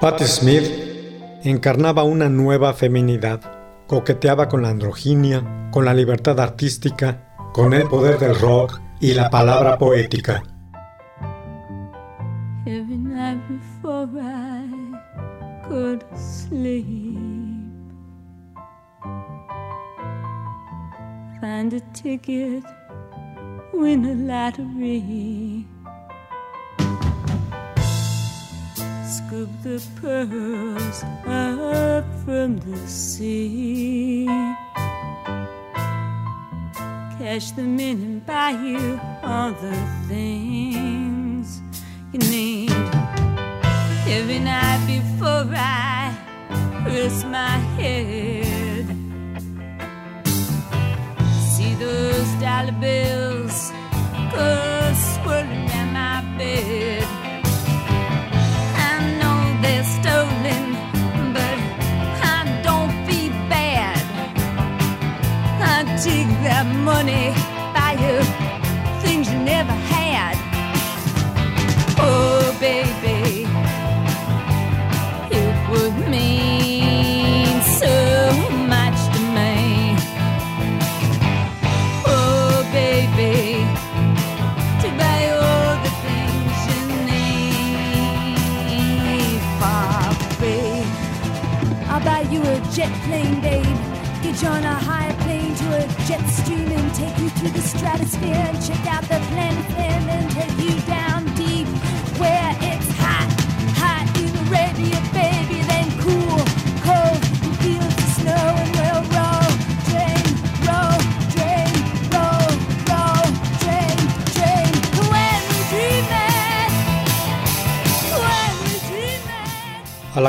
Patti Smith encarnaba una nueva feminidad, coqueteaba con la androginia, con la libertad artística, con el poder del rock y la palabra poética. Find a ticket. Scoop the pearls up from the sea. Cash them in and buy you all the things you need. Every night before I rest my head, see those dollar bills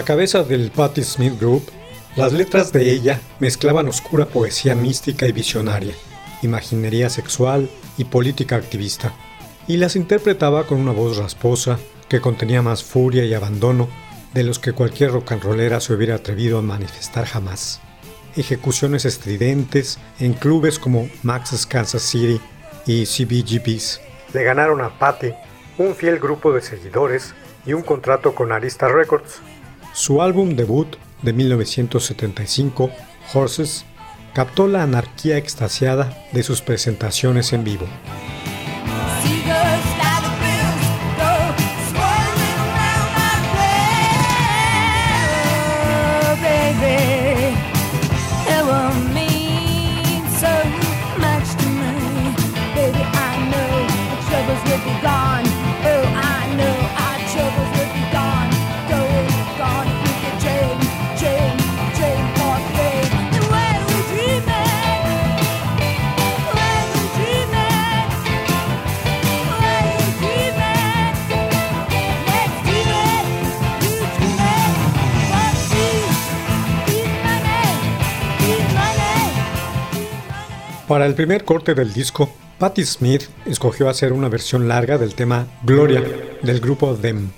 la cabeza del Patti Smith Group, las letras de ella mezclaban oscura poesía mística y visionaria, imaginería sexual y política activista, y las interpretaba con una voz rasposa que contenía más furia y abandono de los que cualquier rock and rollera se hubiera atrevido a manifestar jamás. Ejecuciones estridentes en clubes como Max's Kansas City y CBGB's le ganaron a Patti un fiel grupo de seguidores y un contrato con Arista Records. Su álbum debut de 1975, Horses, captó la anarquía extasiada de sus presentaciones en vivo. Para el primer corte del disco, Patti Smith escogió hacer una versión larga del tema Gloria del grupo Them.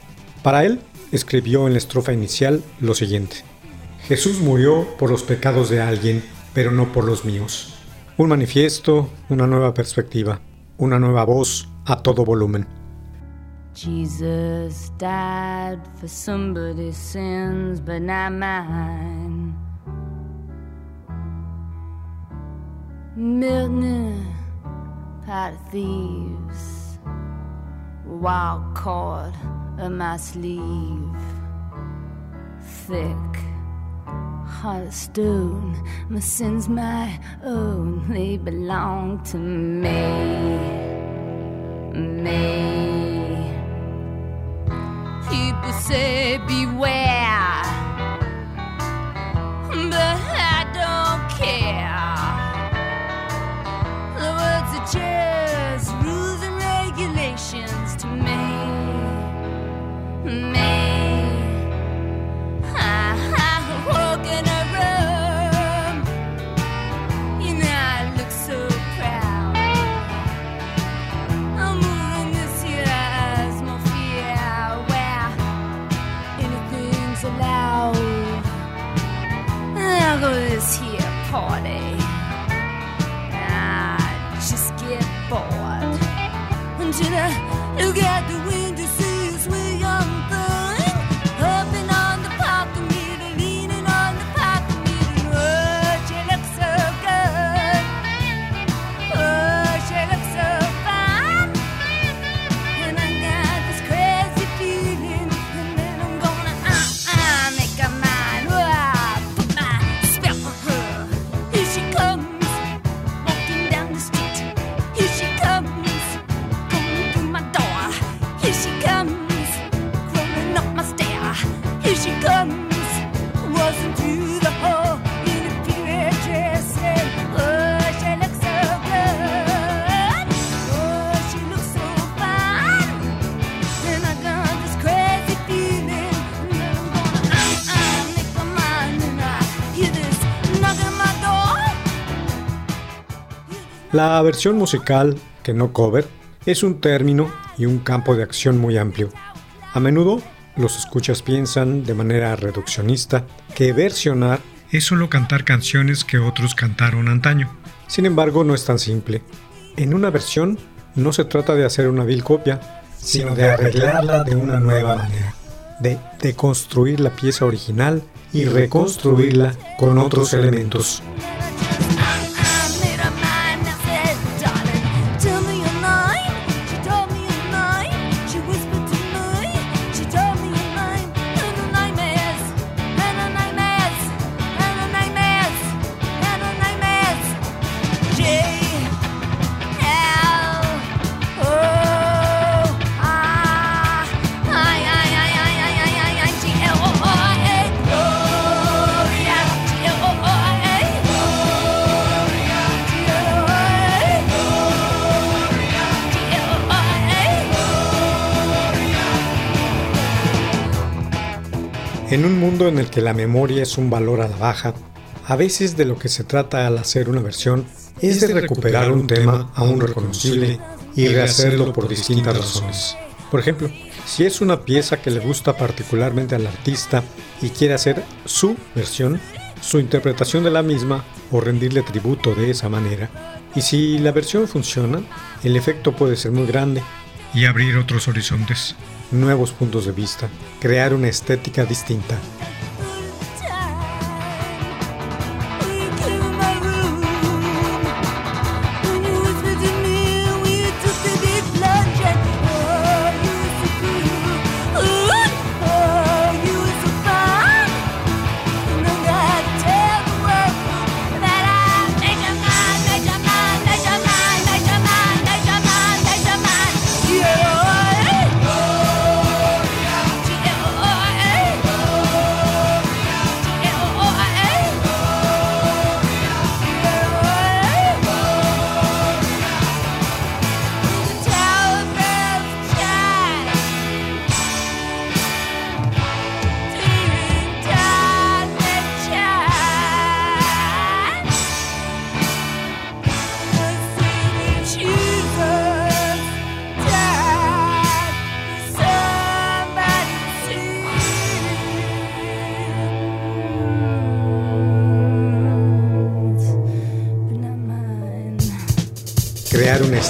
Para él, escribió en la estrofa inicial lo siguiente. Jesús murió por los pecados de alguien, pero no por los míos. Un manifiesto, una nueva perspectiva, una nueva voz a todo volumen. Jesus died for somebody's sins, but not mine. Milton, pot of thieves, wild cord of my sleeve, thick, heart of stone. My sins, my own, they belong to me me. People say beware, La versión musical, que no cover, es un término y un campo de acción muy amplio. A menudo los escuchas piensan de manera reduccionista que versionar es solo cantar canciones que otros cantaron antaño. Sin embargo, no es tan simple. En una versión no se trata de hacer una vil copia, sino de arreglarla de una nueva manera, de deconstruir la pieza original y reconstruirla con otros elementos. En un mundo en el que la memoria es un valor a la baja, a veces de lo que se trata al hacer una versión es de recuperar un tema aún reconocible y rehacerlo por distintas razones. Por ejemplo, si es una pieza que le gusta particularmente al artista y quiere hacer su versión, su interpretación de la misma o rendirle tributo de esa manera. Y si la versión funciona, el efecto puede ser muy grande y abrir otros horizontes, nuevos puntos de vista, crear una estética distinta.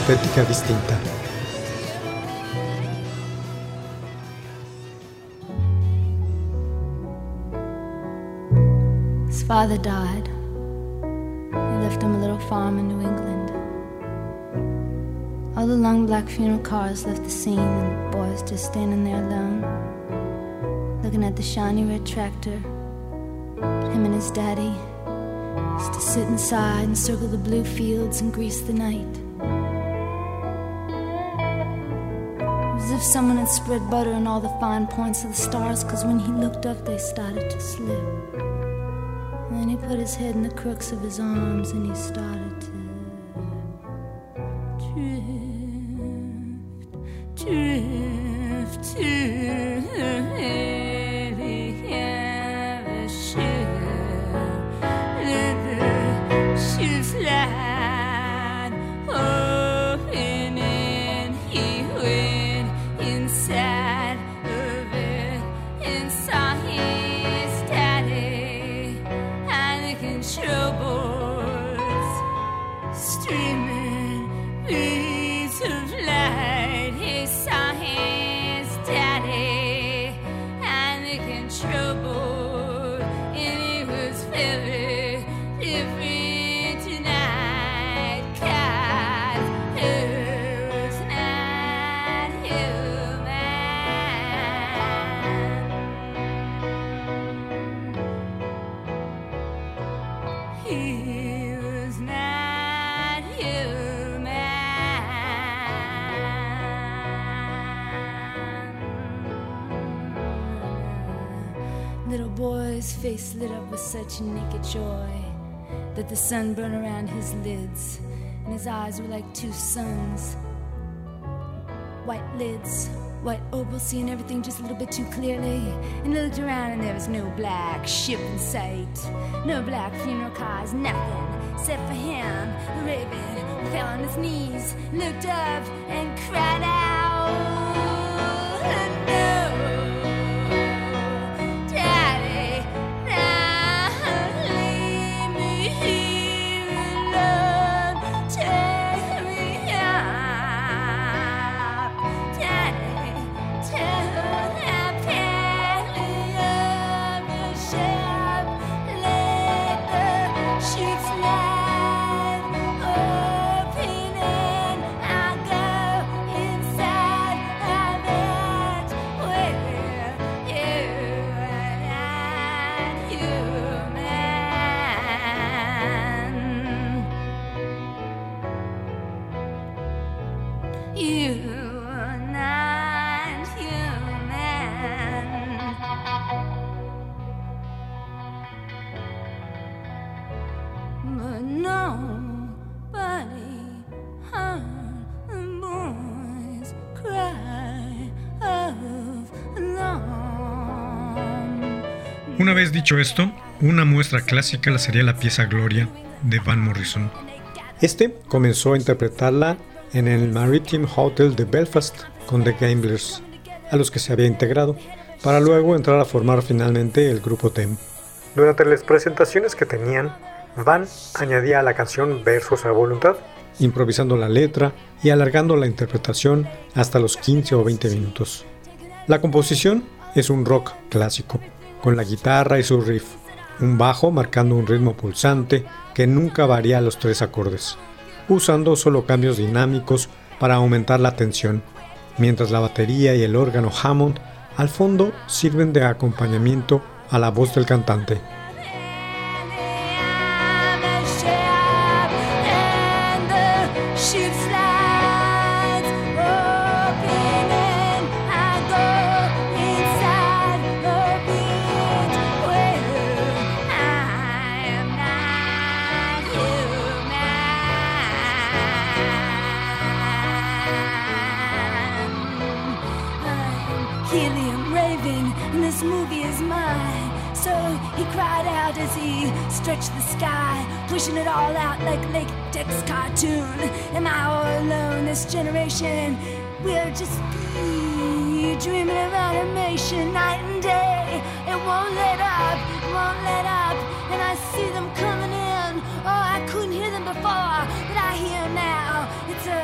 Estética distinta. His father died. He left him a little farm in New England. All the long black funeral cars left the scene, and the boys just standing there alone, looking at the shiny red tractor. Him and his daddy used to sit inside and circle the blue fields and grease the night. Someone had spread butter on all the fine points of the stars, because when he looked up, they started to slip. And then he put his head in the crooks of his arms and he started to face lit up with such naked joy that the sun burned around his lids, and his eyes were like two suns. White lids, white opal, seeing everything just a little bit too clearly. And he looked around, and there was no black ship in sight, no black funeral cars, nothing. Except for him, the raven fell on his knees, looked up, and cried out. Una vez dicho esto, una muestra clásica la sería la pieza Gloria de Van Morrison. Este comenzó a interpretarla en el Maritime Hotel de Belfast con The Gamblers, a los que se había integrado, para luego entrar a formar finalmente el grupo Tem. Durante las presentaciones que tenían, Van añadía a la canción versos a voluntad, improvisando la letra y alargando la interpretación hasta los 15 o 20 minutos. La composición es un rock clásico, con la guitarra y su riff, un bajo marcando un ritmo pulsante que nunca varía los tres acordes, usando solo cambios dinámicos para aumentar la tensión, mientras la batería y el órgano Hammond al fondo sirven de acompañamiento a la voz del cantante. Dreaming of animation night and day. It won't let up, won't let up, and I see them coming in. Oh, I couldn't hear them before, but I hear now. It's a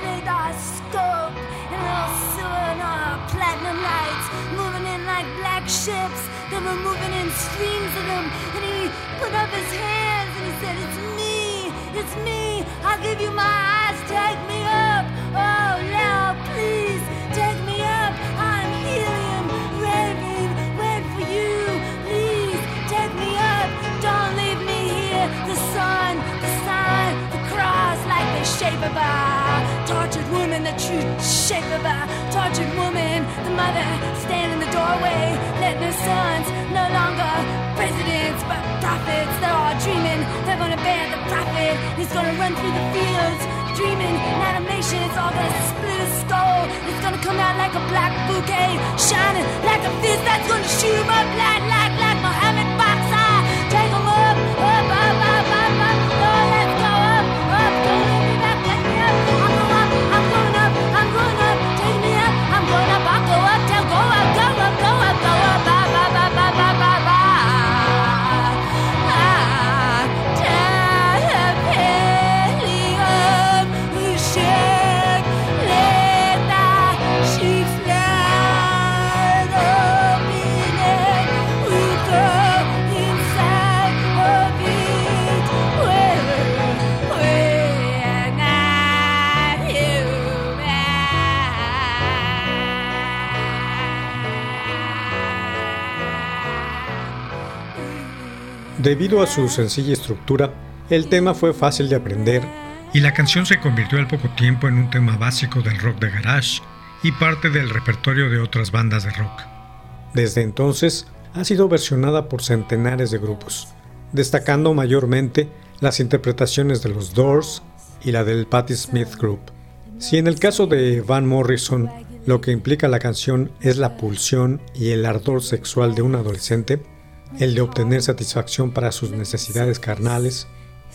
radar scope and and uh, platinum lights moving in like black ships. They were moving in streams of them, and he put up his hands and he said, "It's me, it's me. I'll give you my eyes. Take me up. The true shape of a tortured woman. The mother standing in the doorway, letting her sons no longer presidents but prophets. They're all dreaming they're gonna bear the prophet. He's gonna run through the fields. Dreaming in animation, it's all gonna split his skull. It's gonna come out like a black bouquet, shining like a fist that's gonna shoot him up like Debido a su sencilla estructura, el tema fue fácil de aprender y la canción se convirtió al poco tiempo en un tema básico del rock de garage y parte del repertorio de otras bandas de rock. Desde entonces, ha sido versionada por centenares de grupos, destacando mayormente las interpretaciones de los Doors y la del Patti Smith Group. Si en el caso de Van Morrison lo que implica la canción es la pulsión y el ardor sexual de un adolescente, el de obtener satisfacción para sus necesidades carnales,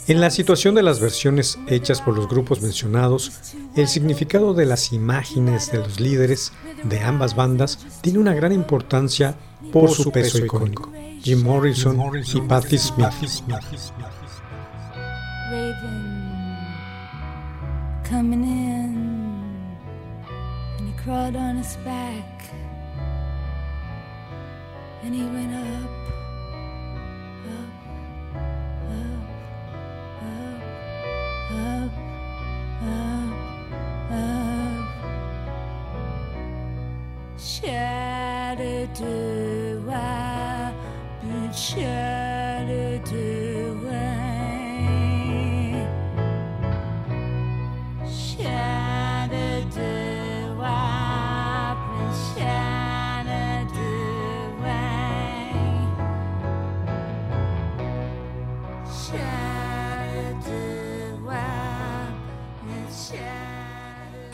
en la situación de las versiones hechas por los grupos mencionados, el significado de las imágenes de los líderes de ambas bandas tiene una gran importancia por su peso icónico. Jim Morrison y Patti Smith. coming in, and he crawled on his back, and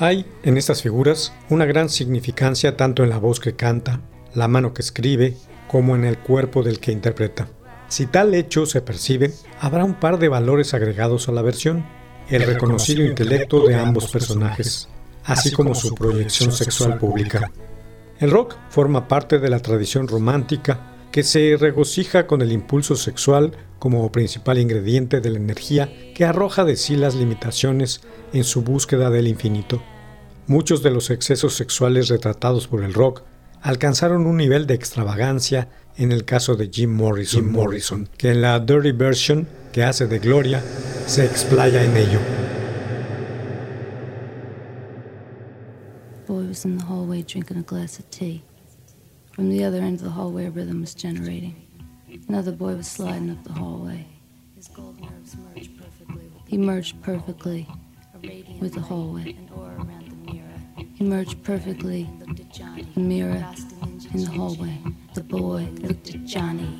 Hay en estas figuras una gran significancia tanto en la voz que canta, la mano que escribe, como en el cuerpo del que interpreta. Si tal hecho se percibe, habrá un par de valores agregados a la versión, el reconocido intelecto de ambos personajes, así como su proyección sexual pública. El rock forma parte de la tradición romántica que se regocija con el impulso sexual como principal ingrediente de la energía que arroja de sí las limitaciones en su búsqueda del infinito. Muchos de los excesos sexuales retratados por el rock alcanzaron un nivel de extravagancia en el caso de Jim Morrison, Jim Morrison que en la Dirty Version que hace de Gloria se explaya en ello. boy was in the hallway drinking a glass of tea. From the other end of the hallway, a rhythm was generating. Another boy was sliding up the hallway. His gold nerves merged perfectly. He merged perfectly with the hallway. He merged perfectly the mirror in the hallway. The boy looked at Johnny.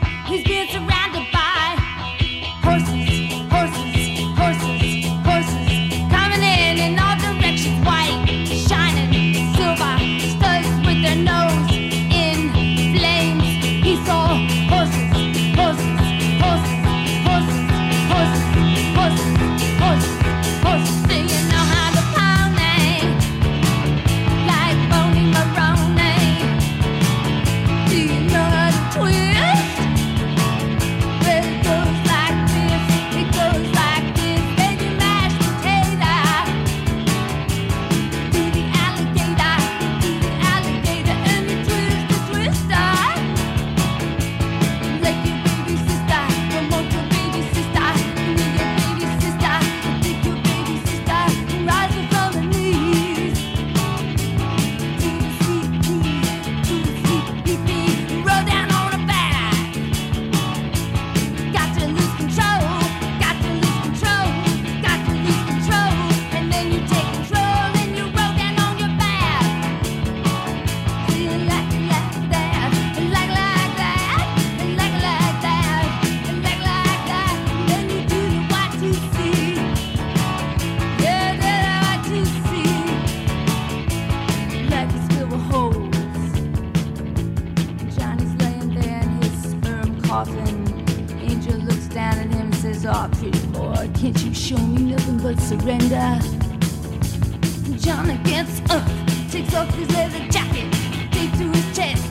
he's being surrounded coffin. Angel looks down at him and says, Oh, pretty boy, can't you show me nothing but surrender? Johnny gets up, takes off his leather jacket, takes to his chest.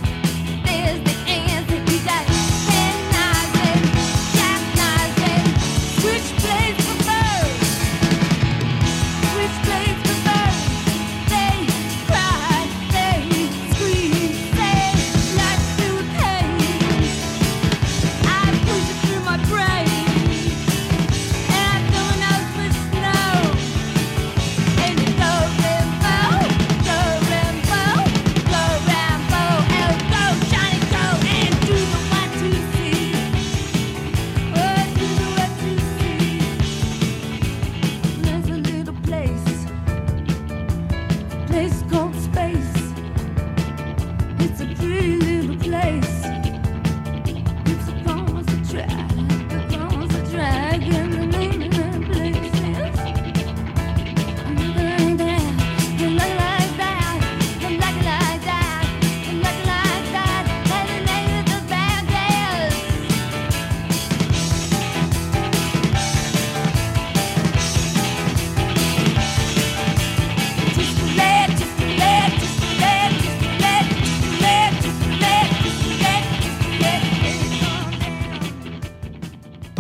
It's a pretty little place.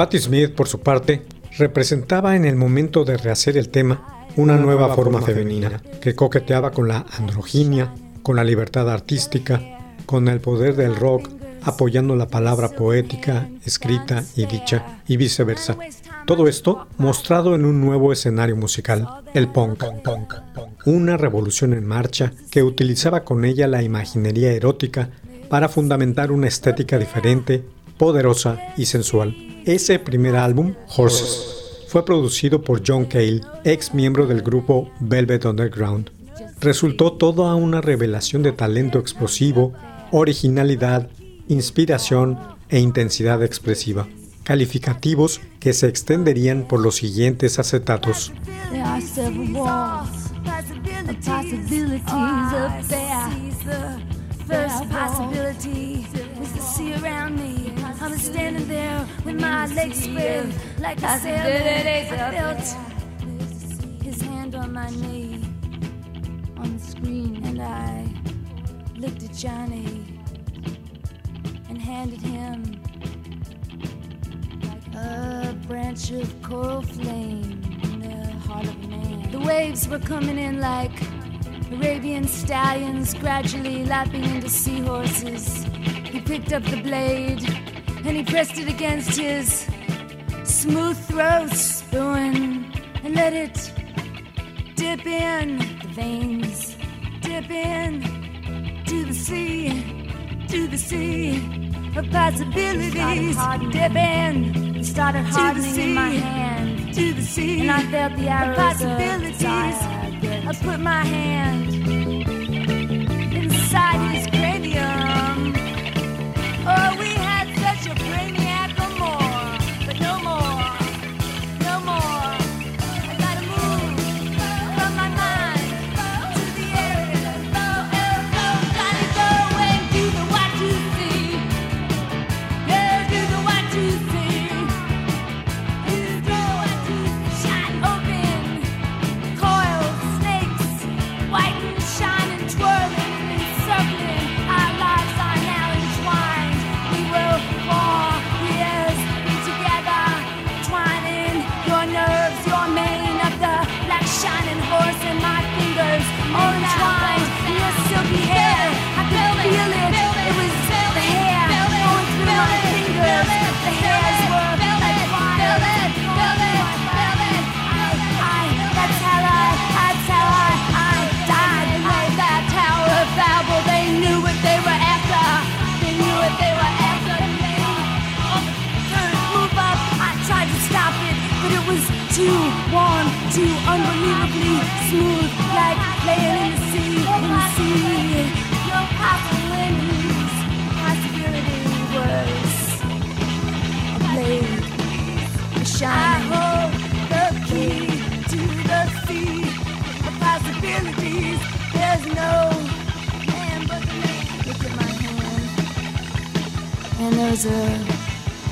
Patti Smith, por su parte, representaba en el momento de rehacer el tema una nueva forma femenina que coqueteaba con la androginia, con la libertad artística, con el poder del rock, apoyando la palabra poética, escrita y dicha, y viceversa. Todo esto mostrado en un nuevo escenario musical, el punk. Una revolución en marcha que utilizaba con ella la imaginería erótica para fundamentar una estética diferente, poderosa y sensual. Ese primer álbum, Horses, fue producido por John Cale, ex miembro del grupo Velvet Underground. Resultó toda una revelación de talento explosivo, originalidad, inspiración e intensidad expresiva, calificativos que se extenderían por los siguientes acetatos. Are several walls of possibilities up there. The first possibility is to see around me. I'm standing there with my legs spread like a sailor. I felt his hand on my knee on the screen, and I looked at Johnny and handed him a branch of coral flame in the heart of man. The waves were coming in like Arabian stallions, gradually lapping into seahorses. He picked up the blade and he pressed it against his smooth throat, spoon, and let it dip in the veins, dip in to the sea, to the sea of possibilities. Dip in, it started hardening in my hand, to the sea, and I felt the arrows of possibilities. I put my hand inside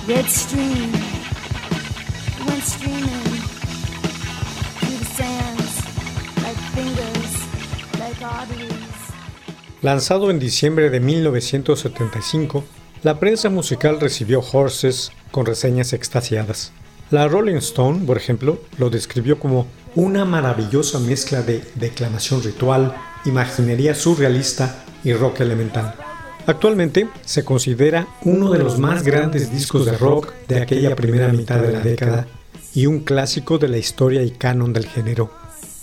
red stream. Lanzado en diciembre de 1975, la prensa musical recibió Horses con reseñas extasiadas. La Rolling Stone, por ejemplo, lo describió como una maravillosa mezcla de declamación ritual, imaginería surrealista y rock elemental. Actualmente se considera uno de los más grandes discos de rock de aquella primera mitad de la década y un clásico de la historia y canon del género.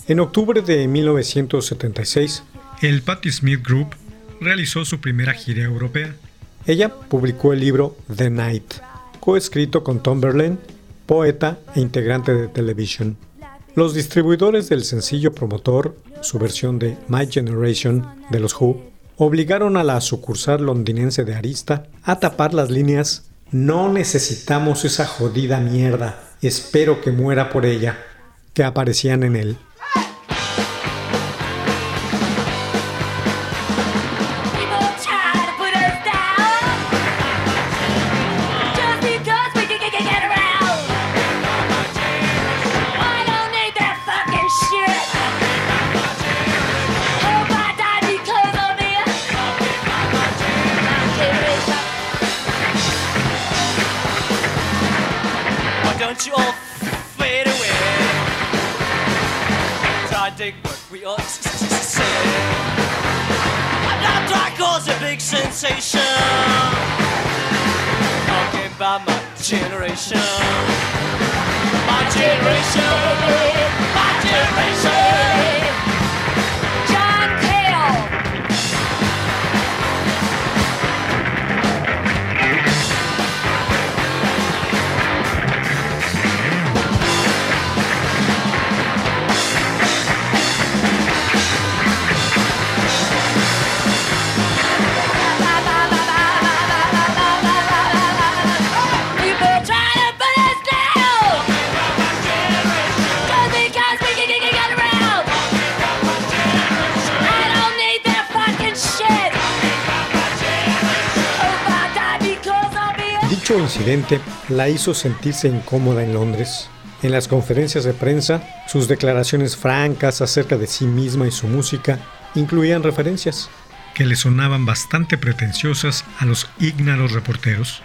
En octubre de 1976, el Patti Smith Group realizó su primera gira europea. Ella publicó el libro The Night, coescrito con Tom Berlin, poeta e integrante de Television. Los distribuidores del sencillo promotor, su versión de My Generation de los Who, obligaron a la sucursal londinense de Arista a tapar las líneas No necesitamos esa jodida mierda, espero que muera por ella, que aparecían en él. Try to dig what we all say. I'm not trying to cause a big sensation. Talking about my generation. My generation. My generation. John Dicho incidente la hizo sentirse incómoda en Londres. En las conferencias de prensa, sus declaraciones francas acerca de sí misma y su música incluían referencias que le sonaban bastante pretenciosas a los ígnaros reporteros.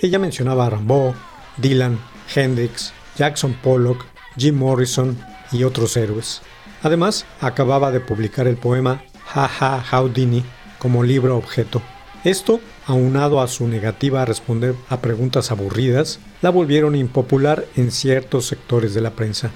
Ella mencionaba a Rimbaud, Dylan, Hendrix, Jackson Pollock, Jim Morrison y otros héroes. Además, acababa de publicar el poema Ha Ha Houdini como libro objeto. Esto, aunado a su negativa a responder a preguntas aburridas, la volvieron impopular en ciertos sectores de la prensa.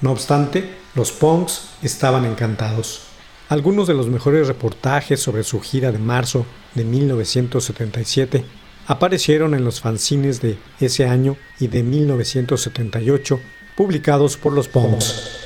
No obstante, los punks estaban encantados. Algunos de los mejores reportajes sobre su gira de marzo de 1977 aparecieron en los fanzines de ese año y de 1978 publicados por los punks.